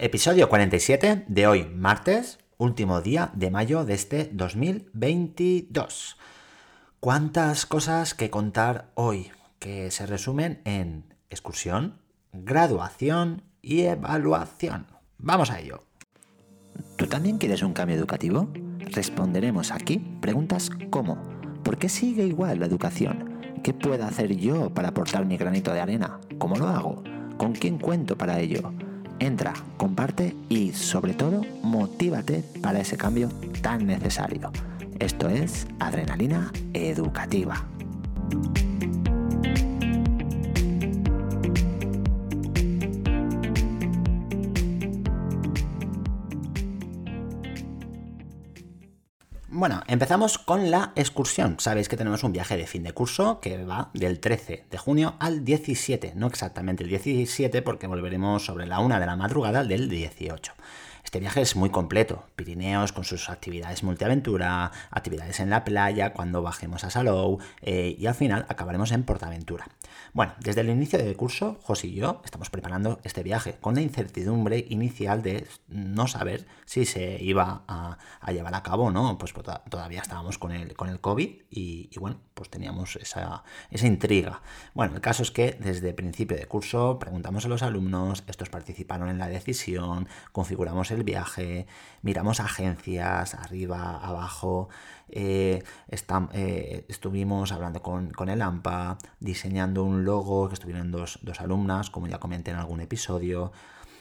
Episodio 47 de hoy, martes, último día de mayo de este 2022. ¿Cuántas cosas que contar hoy que se resumen en excursión, graduación y evaluación? Vamos a ello. ¿Tú también quieres un cambio educativo? Responderemos aquí preguntas como ¿por qué sigue igual la educación? ¿Qué puedo hacer yo para aportar mi granito de arena? ¿Cómo lo hago? ¿Con quién cuento para ello? Entra, comparte y sobre todo motívate para ese cambio tan necesario. Esto es Adrenalina Educativa. Bueno, empezamos con la excursión. Sabéis que tenemos un viaje de fin de curso que va del 13 de junio al 17, no exactamente el 17 porque volveremos sobre la 1 de la madrugada del 18. Este viaje es muy completo. Pirineos con sus actividades multiaventura, actividades en la playa, cuando bajemos a Salou eh, y al final acabaremos en Portaventura. Bueno, desde el inicio del curso, José y yo estamos preparando este viaje con la incertidumbre inicial de no saber si se iba a, llevar a cabo o no. Pues, todavía estábamos con el, con el COVID y, bueno, pues teníamos esa, esa intriga. Bueno, el caso es que desde el principio de curso preguntamos a los alumnos, estos participaron en la decisión, configuramos el viaje, miramos agencias arriba, abajo, eh, eh, estuvimos hablando con, el AMPA, diseñando un logo que estuvieron dos, dos alumnas, como ya comenté en algún episodio,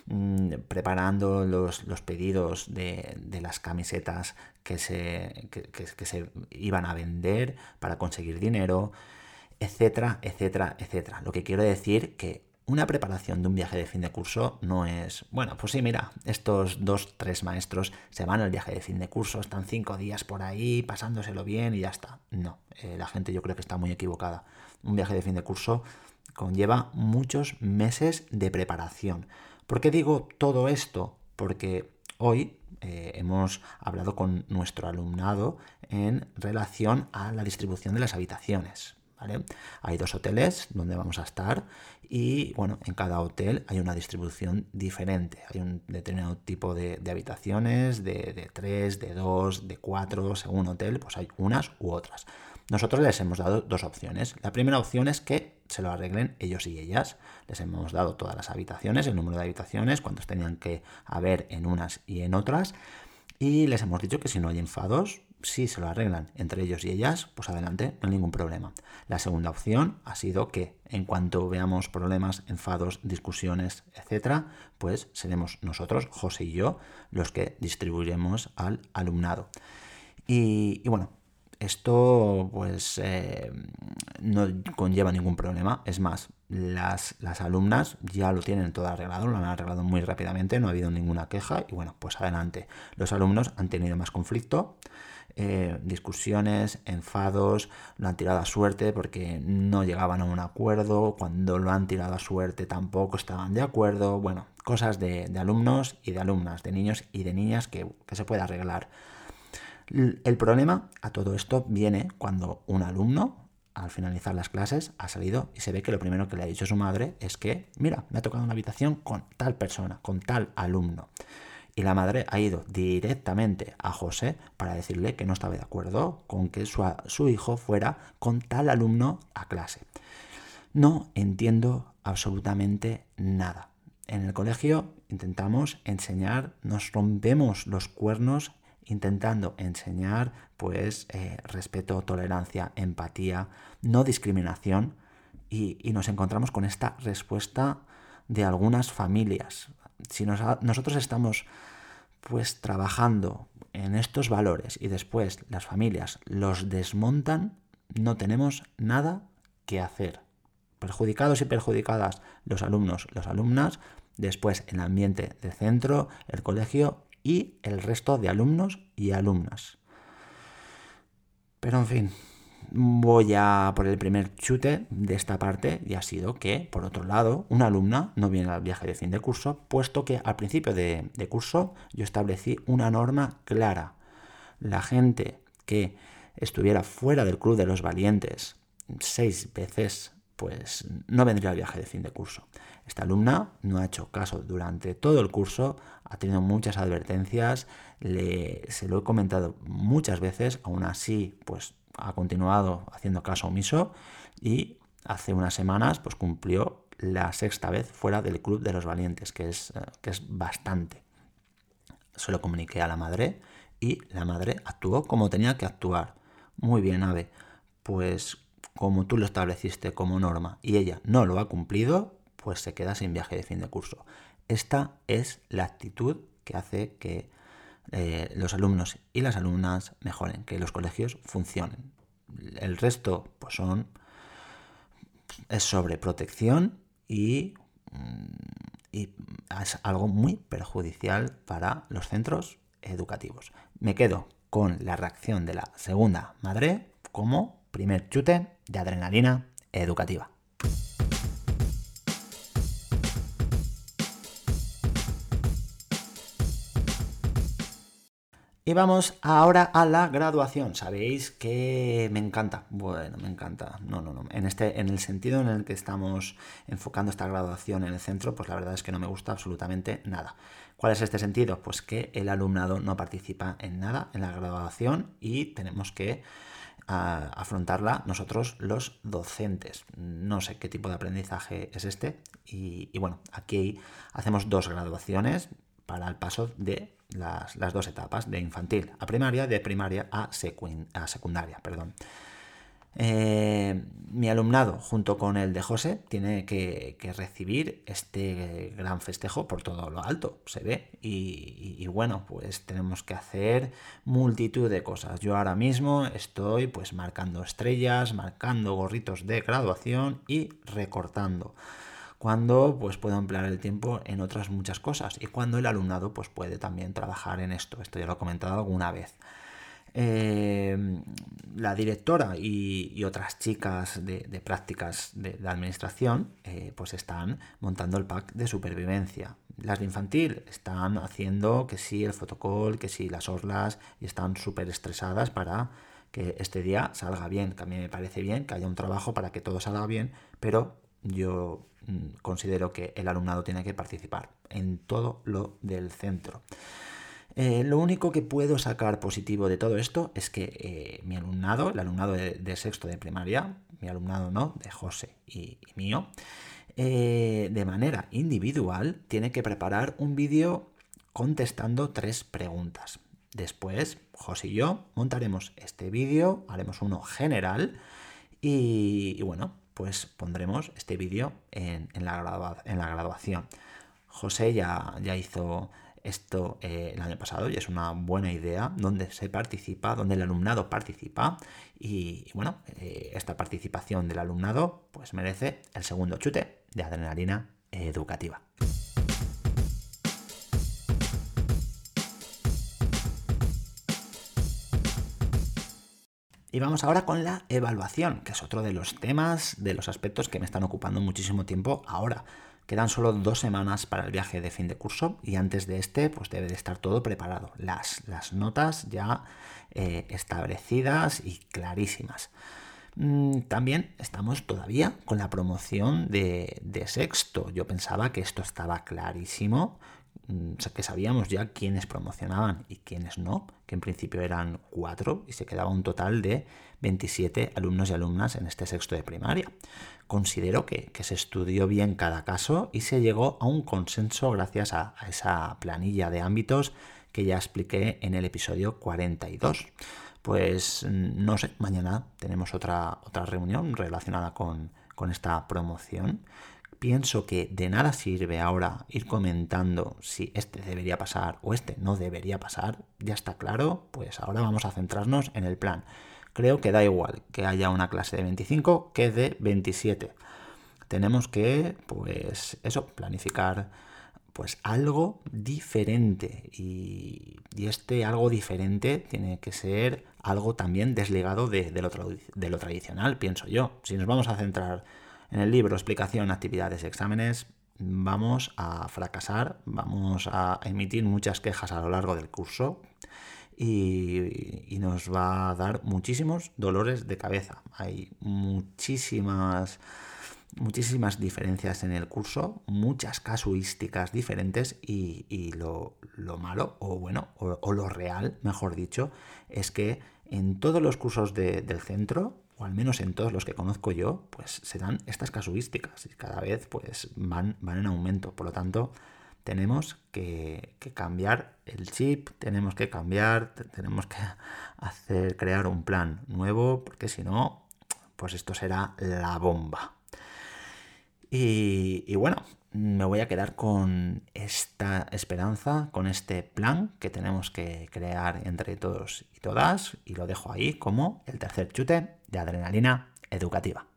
mm, preparando los, pedidos de, las camisetas que se, que se iban a vender para conseguir dinero, etcétera, etcétera, etcétera. Lo que quiero decir que una preparación de un viaje de fin de curso no es, bueno, pues sí, mira, estos dos, tres maestros se van al viaje de fin de curso, están cinco días por ahí, pasándoselo bien y ya está. No, eh, la gente yo creo que está muy equivocada. Un viaje de fin de curso conlleva muchos meses de preparación. ¿Por qué digo todo esto? Porque hoy eh, hemos hablado con nuestro alumnado en relación a la distribución de las habitaciones. Hay dos hoteles donde vamos a estar y bueno, en cada hotel hay una distribución diferente. Hay un determinado tipo de, habitaciones, de, de, tres, de dos, de cuatro, según hotel, pues hay unas u otras. Nosotros les hemos dado dos opciones. La primera opción es que se lo arreglen ellos y ellas. Les hemos dado todas las habitaciones, el número de habitaciones, cuántos tenían que haber en unas y en otras. Y les hemos dicho que si no hay enfados, si se lo arreglan entre ellos y ellas, pues adelante, no hay ningún problema. La segunda opción ha sido que en cuanto veamos problemas, enfados, discusiones, etcétera, pues seremos nosotros, José y yo, los que distribuiremos al alumnado. Y, bueno, esto pues eh, no conlleva ningún problema. Es más, las, las, alumnas ya lo tienen todo arreglado, lo han arreglado muy rápidamente, no ha habido ninguna queja y bueno, pues adelante. Los alumnos han tenido más conflicto, eh, discusiones, enfados, lo han tirado a suerte porque no llegaban a un acuerdo, cuando lo han tirado a suerte tampoco estaban de acuerdo, bueno, cosas de, alumnos y de alumnas, de niños y de niñas que, se puede arreglar. El problema a todo esto viene cuando un alumno, al finalizar las clases, ha salido y se ve que lo primero que le ha dicho su madre es que, mira, me ha tocado una habitación con tal persona, con tal alumno y la madre ha ido directamente a José para decirle que no estaba de acuerdo con que su, hijo fuera con tal alumno a clase. No entiendo absolutamente nada. En el colegio intentamos enseñar, nos rompemos los cuernos intentando enseñar pues eh, respeto, tolerancia, empatía, no discriminación y, nos encontramos con esta respuesta de algunas familias. Si nosotros estamos pues trabajando en estos valores y después las familias los desmontan, no tenemos nada que hacer. Perjudicados y perjudicadas los alumnos, las alumnas, después el ambiente de centro, el colegio y el resto de alumnos y alumnas. Pero en fin, voy a por el primer chute de esta parte y ha sido que, por otro lado, una alumna no viene al viaje de fin de curso, puesto que al principio de, curso yo establecí una norma clara. La gente que estuviera fuera del Club de los Valientes seis veces, pues no vendría al viaje de fin de curso. Esta alumna no ha hecho caso durante todo el curso, ha tenido muchas advertencias, se lo he comentado muchas veces, aún así pues ha continuado haciendo caso omiso y hace unas semanas pues cumplió la sexta vez fuera del Club de los Valientes, que es, eh, que es bastante. Se lo comuniqué a la madre y la madre actuó como tenía que actuar. Muy bien, Ave. Pues como tú lo estableciste como norma y ella no lo ha cumplido, pues se queda sin viaje de fin de curso. Esta es la actitud que hace que eh, los alumnos y las alumnas mejoren, que los colegios funcionen. El resto, pues son es sobre protección y, mm, y es algo muy perjudicial para los centros educativos. Me quedo con la reacción de la segunda madre como primer chute de adrenalina educativa. Y vamos ahora a la graduación. Sabéis que me encanta. Bueno, me encanta. No, no, no. En, este, en el sentido en el que estamos enfocando esta graduación en el centro, pues la verdad es que no me gusta absolutamente nada. ¿Cuál es este sentido? Pues que el alumnado no participa en nada en la graduación y tenemos que ah, afrontarla nosotros los docentes. No sé qué tipo de aprendizaje es este. Y, y bueno, aquí hacemos dos graduaciones para el paso de las, dos etapas, de infantil a primaria, de primaria a, secundaria. Perdón. Eh, mi alumnado, junto con el de José, tiene que, recibir este gran festejo por todo lo alto, se ve. Y, bueno, pues tenemos que hacer multitud de cosas. Yo ahora mismo estoy pues marcando estrellas, marcando gorritos de graduación y recortando cuando pues puedo emplear el tiempo en otras muchas cosas y cuando el alumnado pues puede también trabajar en esto. Esto ya lo he comentado alguna vez. Eh, la directora y, otras chicas de, prácticas de, administración eh, pues están montando el pack de supervivencia. Las de infantil están haciendo que sí el fotocall, que sí las orlas y están súper estresadas para que este día salga bien. También me parece bien que haya un trabajo para que todo salga bien, pero yo mm, considero que el alumnado tiene que participar en todo lo del centro. Eh, lo único que puedo sacar positivo de todo esto es que eh, mi alumnado, el alumnado de, sexto de primaria, mi alumnado no, de José y, mío, eh, de manera individual tiene que preparar un vídeo contestando tres preguntas. Después, José y yo montaremos este vídeo, haremos uno general y bueno, pues pondremos este vídeo en, la en, la graduación. José ya, ya hizo esto eh, el año pasado y es una buena idea donde se participa, donde el alumnado participa y, bueno, eh, esta participación del alumnado pues merece el segundo chute de adrenalina educativa. Y vamos ahora con la evaluación, que es otro de los temas, de los aspectos que me están ocupando muchísimo tiempo ahora. Quedan solo dos semanas para el viaje de fin de curso y antes de este pues debe de estar todo preparado. Las, las notas ya eh, establecidas y clarísimas. Mm, también estamos todavía con la promoción de, de sexto. Yo pensaba que esto estaba clarísimo, que sabíamos ya quiénes promocionaban y quiénes no, que en principio eran cuatro y se quedaba un total de 27 alumnos y alumnas en este sexto de primaria. Considero que, se estudió bien cada caso y se llegó a un consenso gracias a, esa planilla de ámbitos que ya expliqué en el episodio 42. Pues mm, no sé, mañana tenemos otra, otra reunión relacionada con, con esta promoción pienso que de nada sirve ahora ir comentando si este debería pasar o este no debería pasar, ya está claro, pues ahora vamos a centrarnos en el plan. Creo que da igual que haya una clase de 25 que de 27. Tenemos que, pues eso, planificar pues algo diferente y, este algo diferente tiene que ser algo también desligado de, lo, de lo tradicional, pienso yo. Si nos vamos a centrar en el libro Explicación, Actividades Exámenes vamos a fracasar, vamos a emitir muchas quejas a lo largo del curso y, nos va a dar muchísimos dolores de cabeza. Hay muchísimas muchísimas diferencias en el curso, muchas casuísticas diferentes y, lo, malo, o bueno, o, lo real, mejor dicho, es que en todos los cursos del centro, o al menos en todos los que conozco yo, pues se dan estas casuísticas y cada vez pues van, van en aumento. Por lo tanto, tenemos que, que, cambiar el chip, tenemos que cambiar, tenemos que hacer, crear un plan nuevo, porque si no, pues esto será la bomba. Y, bueno, me voy a quedar con esta esperanza, con este plan que tenemos que crear entre todos y todas, y lo dejo ahí como el tercer chute de adrenalina educativa.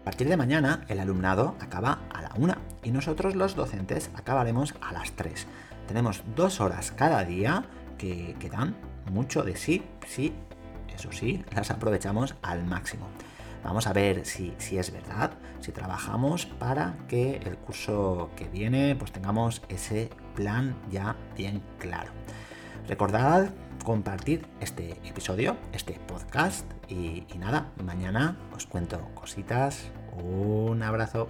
A partir de mañana el alumnado acaba a la una y nosotros los docentes acabaremos a las 3. Tenemos dos horas cada día que, que dan mucho de sí, sí, eso sí, las aprovechamos al máximo. Vamos a ver si, es verdad, si trabajamos para que el curso que viene pues tengamos ese plan ya bien claro. Recordad compartir este episodio, este podcast y, y nada, mañana os cuento cositas. Un abrazo.